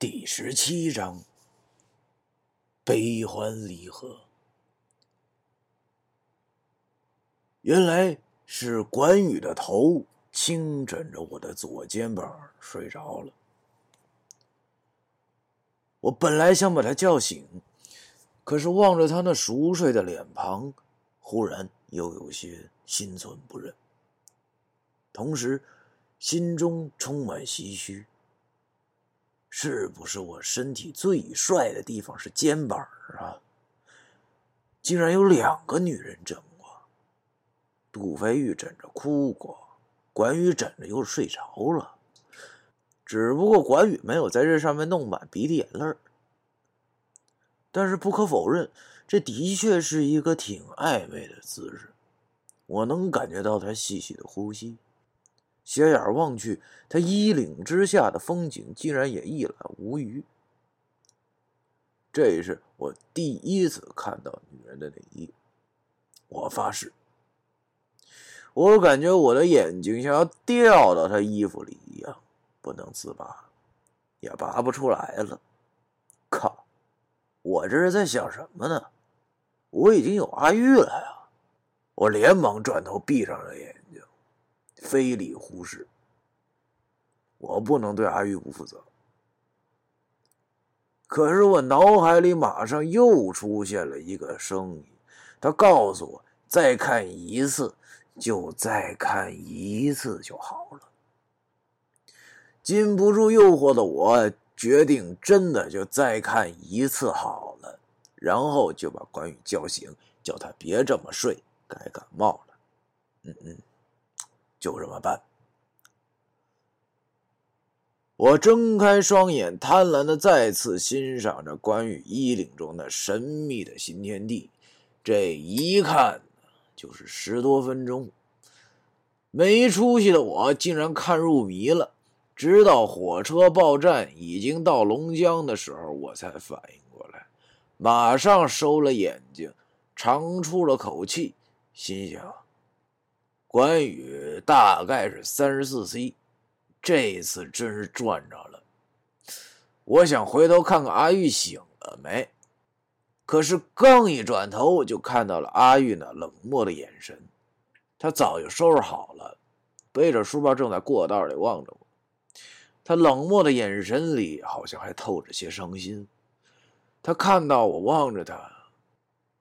第十七章：悲欢离合。原来是关羽的头轻枕着我的左肩膀睡着了。我本来想把他叫醒，可是望着他那熟睡的脸庞，忽然又有些心存不忍，同时心中充满唏嘘。是不是我身体最帅的地方是肩膀啊？竟然有两个女人枕过，杜飞玉枕着哭过，关羽枕着又睡着了。只不过关羽没有在这上面弄满鼻涕眼泪但是不可否认，这的确是一个挺暧昧的姿势。我能感觉到他细细的呼吸。斜眼望去，他衣领之下的风景竟然也一览无余。这是我第一次看到女人的内衣，我发誓，我感觉我的眼睛像要掉到她衣服里一样，不能自拔，也拔不出来了。靠！我这是在想什么呢？我已经有阿玉了呀！我连忙转头闭上了眼。非礼忽视，我不能对阿玉不负责。可是我脑海里马上又出现了一个声音，他告诉我：再看一次，就再看一次就好了。禁不住诱惑的我，决定真的就再看一次好了，然后就把关羽叫醒，叫他别这么睡，该感冒了。嗯嗯。就这么办。我睁开双眼，贪婪的再次欣赏着关羽衣领中的神秘的新天地。这一看就是十多分钟，没出息的我竟然看入迷了。直到火车报站已经到龙江的时候，我才反应过来，马上收了眼睛，长出了口气，心想。关羽大概是三十四 C，这次真是赚着了。我想回头看看阿玉醒了没，可是刚一转头，就看到了阿玉那冷漠的眼神。他早就收拾好了，背着书包正在过道里望着我。他冷漠的眼神里好像还透着些伤心。他看到我望着他，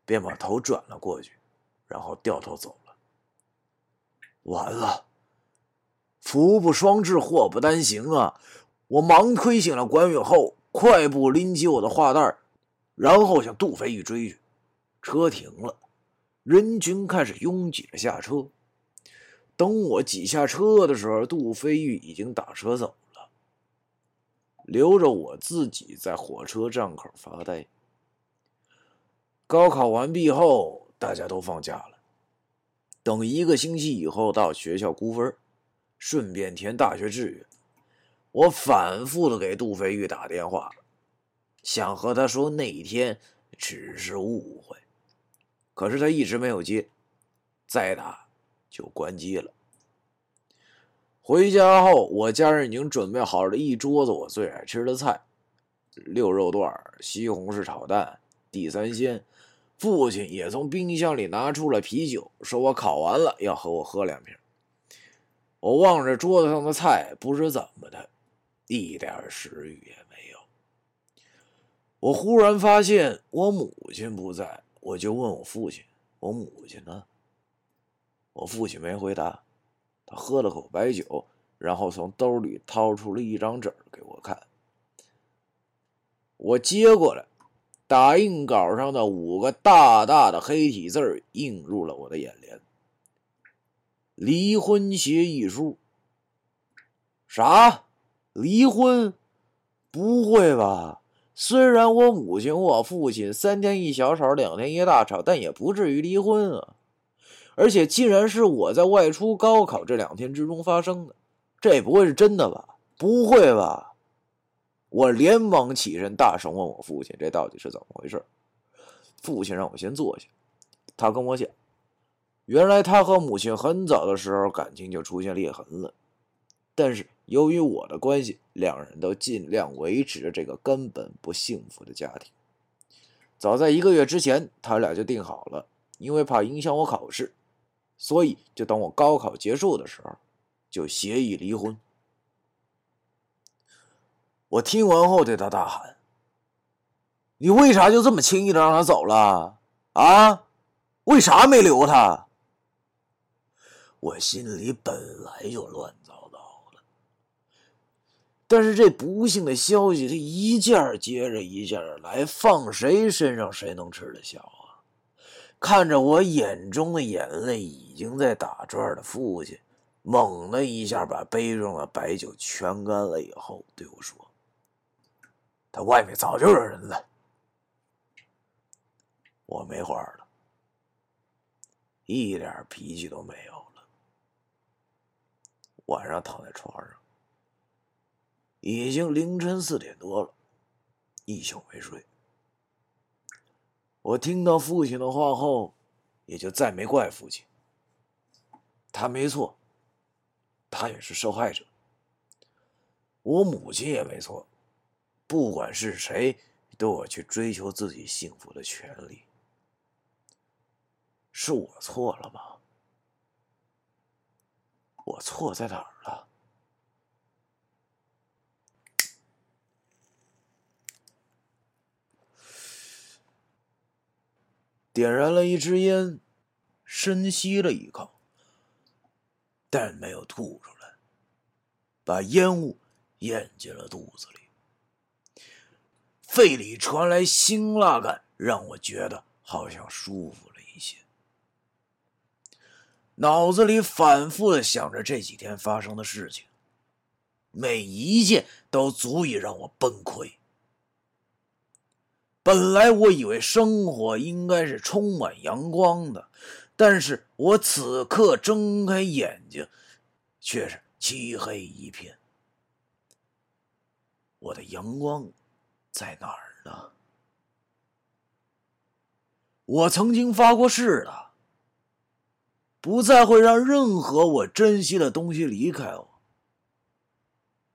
便把头转了过去，然后掉头走。完了，福不双至，祸不单行啊！我忙推醒了关羽后，快步拎起我的画袋，然后向杜飞玉追去。车停了，人群开始拥挤着下车。等我挤下车的时候，杜飞玉已经打车走了，留着我自己在火车站口发呆。高考完毕后，大家都放假了。等一个星期以后到学校估分，顺便填大学志愿。我反复的给杜飞玉打电话，想和他说那一天只是误会，可是他一直没有接，再打就关机了。回家后，我家人已经准备好了一桌子我最爱吃的菜：六肉段、西红柿炒蛋、地三鲜。父亲也从冰箱里拿出了啤酒，说我考完了要和我喝两瓶。我望着桌子上的菜，不知怎么的，一点食欲也没有。我忽然发现我母亲不在，我就问我父亲：“我母亲呢？”我父亲没回答，他喝了口白酒，然后从兜里掏出了一张纸给我看。我接过来。打印稿上的五个大大的黑体字映入了我的眼帘：“离婚协议书。”啥？离婚？不会吧？虽然我母亲我父亲三天一小吵，两天一大吵，但也不至于离婚啊！而且竟然是我在外出高考这两天之中发生的，这不会是真的吧？不会吧？我连忙起身，大声问我父亲：“这到底是怎么回事？”父亲让我先坐下。他跟我讲，原来他和母亲很早的时候感情就出现裂痕了。但是由于我的关系，两人都尽量维持着这个根本不幸福的家庭。早在一个月之前，他俩就定好了，因为怕影响我考试，所以就等我高考结束的时候，就协议离婚。我听完后对他大喊：“你为啥就这么轻易的让他走了？啊？为啥没留他？”我心里本来就乱糟糟的，但是这不幸的消息，它一件接着一件来，放谁身上谁能吃得消啊？看着我眼中的眼泪已经在打转的父亲，猛的一下把杯中的白酒全干了以后，对我说。他外面早就有人了，我没话了，一点脾气都没有了。晚上躺在床上，已经凌晨四点多了，一宿没睡。我听到父亲的话后，也就再没怪父亲。他没错，他也是受害者。我母亲也没错。不管是谁，都有去追求自己幸福的权利。是我错了吗？我错在哪儿了？点燃了一支烟，深吸了一口，但没有吐出来，把烟雾咽进了肚子里。肺里传来辛辣感，让我觉得好像舒服了一些。脑子里反复的想着这几天发生的事情，每一件都足以让我崩溃。本来我以为生活应该是充满阳光的，但是我此刻睁开眼睛，却是漆黑一片。我的阳光。在哪儿呢？我曾经发过誓的，不再会让任何我珍惜的东西离开我。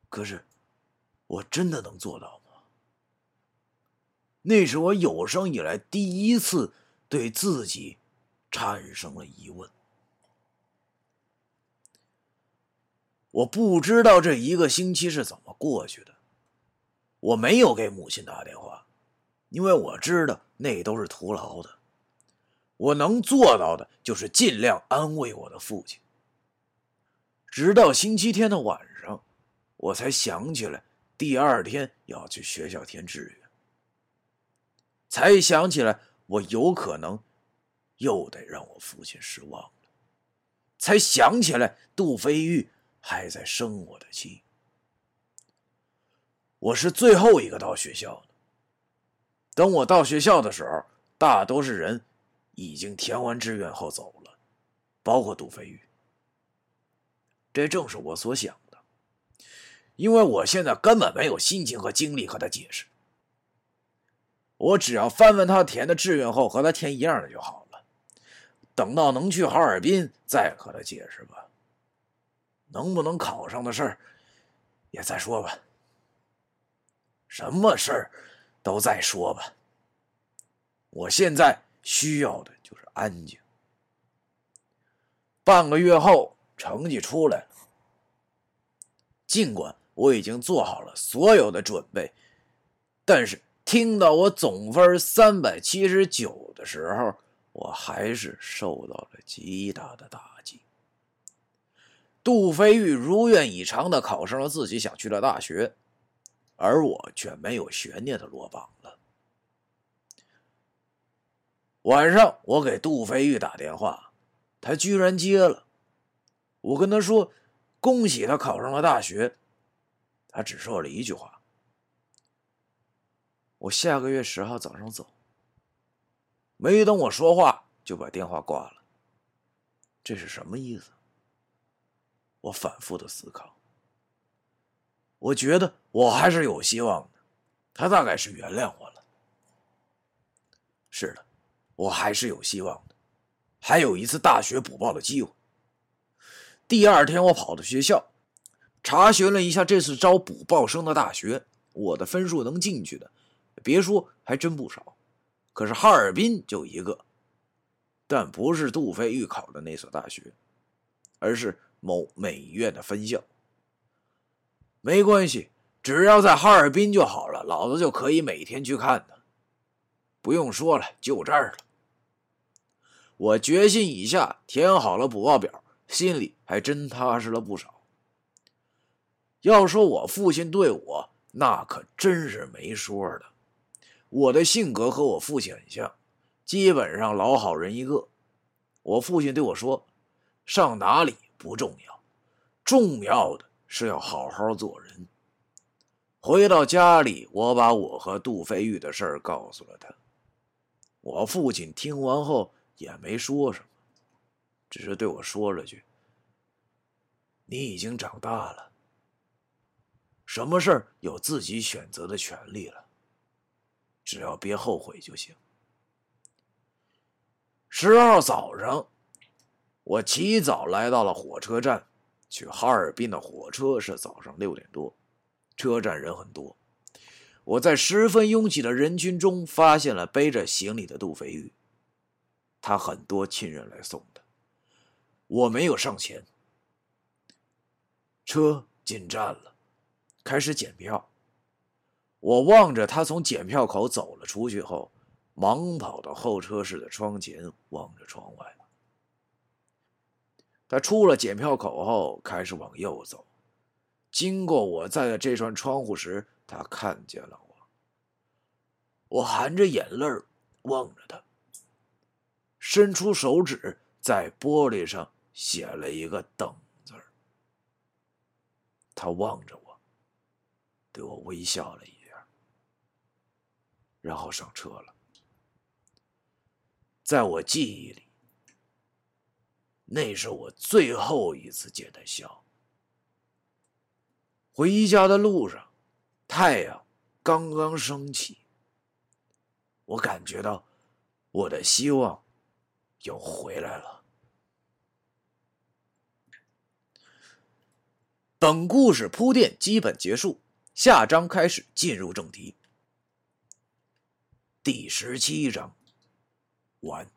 可是，我真的能做到吗？那是我有生以来第一次对自己产生了疑问。我不知道这一个星期是怎么过去的。我没有给母亲打电话，因为我知道那都是徒劳的。我能做到的就是尽量安慰我的父亲。直到星期天的晚上，我才想起来第二天要去学校填志愿，才想起来我有可能又得让我父亲失望了，才想起来杜飞玉还在生我的气。我是最后一个到学校的。等我到学校的时候，大多数人已经填完志愿后走了，包括杜飞宇。这正是我所想的，因为我现在根本没有心情和精力和他解释。我只要翻翻他填的志愿后和他填一样的就好了。等到能去哈尔滨再和他解释吧。能不能考上的事儿，也再说吧。什么事儿都再说吧。我现在需要的就是安静。半个月后，成绩出来了。尽管我已经做好了所有的准备，但是听到我总分三百七十九的时候，我还是受到了极大的打击。杜飞玉如愿以偿的考上了自己想去的大学。而我却没有悬念的落榜了。晚上，我给杜飞玉打电话，他居然接了。我跟他说：“恭喜他考上了大学。”他只说了一句话：“我下个月十号早上走。”没等我说话，就把电话挂了。这是什么意思？我反复的思考。我觉得我还是有希望的，他大概是原谅我了。是的，我还是有希望的，还有一次大学补报的机会。第二天，我跑到学校，查询了一下这次招补报生的大学，我的分数能进去的，别说还真不少。可是哈尔滨就一个，但不是杜飞预考的那所大学，而是某美院的分校。没关系，只要在哈尔滨就好了，老子就可以每天去看他。不用说了，就这儿了。我决心已下，填好了补报表，心里还真踏实了不少。要说我父亲对我，那可真是没说的。我的性格和我父亲很像，基本上老好人一个。我父亲对我说：“上哪里不重要，重要的是要好好做人。”回到家里，我把我和杜飞玉的事儿告诉了他。我父亲听完后也没说什么，只是对我说了句：“你已经长大了。”什么事儿有自己选择的权利了，只要别后悔就行。十号早上，我起早来到了火车站，去哈尔滨的火车是早上六点多，车站人很多。我在十分拥挤的人群中发现了背着行李的杜飞玉，他很多亲人来送的，我没有上前。车进站了。开始检票，我望着他从检票口走了出去后，忙跑到候车室的窗前，望着窗外。他出了检票口后，开始往右走。经过我在的这扇窗户时，他看见了我。我含着眼泪望着他，伸出手指在玻璃上写了一个“等”字他望着我。对我微笑了一下，然后上车了。在我记忆里，那是我最后一次见他笑。回家的路上，太阳刚刚升起，我感觉到我的希望又回来了。本故事铺垫基本结束。下章开始进入正题，第十七章完。